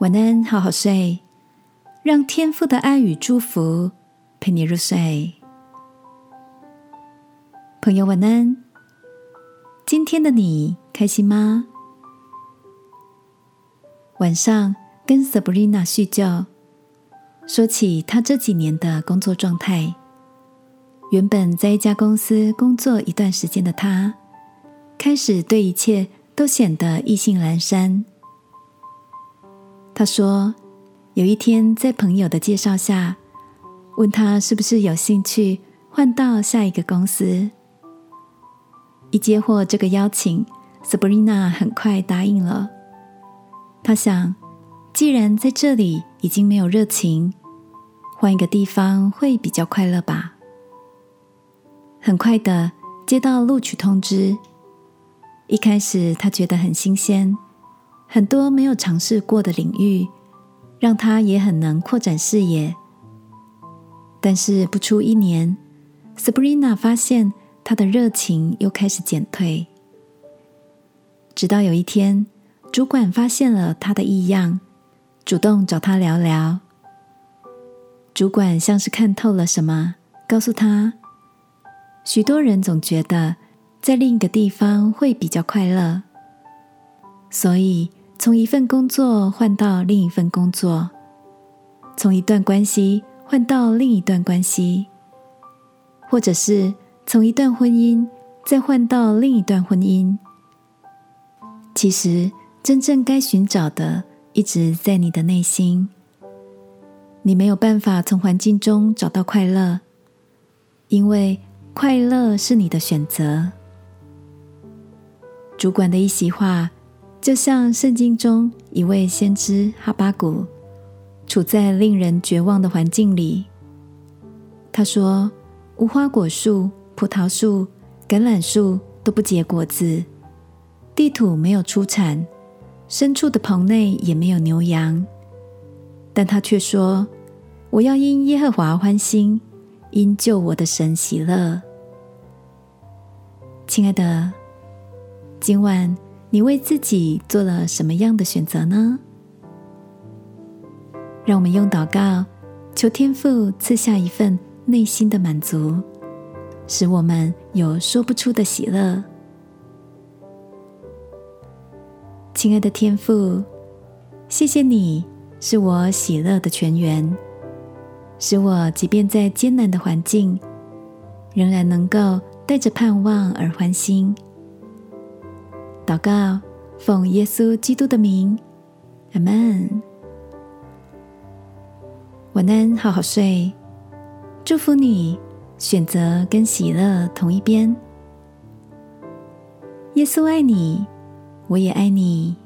晚安，好好睡，让天父的爱与祝福陪你入睡。朋友，晚安。今天的你开心吗？晚上跟 Sabrina 叙旧，说起她这几年的工作状态。原本在一家公司工作一段时间的她，开始对一切都显得意兴阑珊。他说：“有一天，在朋友的介绍下，问他是不是有兴趣换到下一个公司。一接获这个邀请，Sabrina 很快答应了。他想，既然在这里已经没有热情，换一个地方会比较快乐吧。很快的接到录取通知，一开始他觉得很新鲜。”很多没有尝试过的领域，让他也很能扩展视野。但是不出一年，Sabrina 发现他的热情又开始减退。直到有一天，主管发现了他的异样，主动找他聊聊。主管像是看透了什么，告诉他：许多人总觉得在另一个地方会比较快乐，所以。从一份工作换到另一份工作，从一段关系换到另一段关系，或者是从一段婚姻再换到另一段婚姻。其实，真正该寻找的一直在你的内心。你没有办法从环境中找到快乐，因为快乐是你的选择。主管的一席话。就像圣经中一位先知哈巴谷，处在令人绝望的环境里。他说：“无花果树、葡萄树、橄榄树都不结果子，地土没有出产，牲畜的棚内也没有牛羊。”但他却说：“我要因耶和华欢心，因救我的神喜乐。”亲爱的，今晚。你为自己做了什么样的选择呢？让我们用祷告求天父赐下一份内心的满足，使我们有说不出的喜乐。亲爱的天父，谢谢你是我喜乐的泉源，使我即便在艰难的环境，仍然能够带着盼望而欢心。祷告，奉耶稣基督的名，阿门。晚安，好好睡。祝福你，选择跟喜乐同一边。耶稣爱你，我也爱你。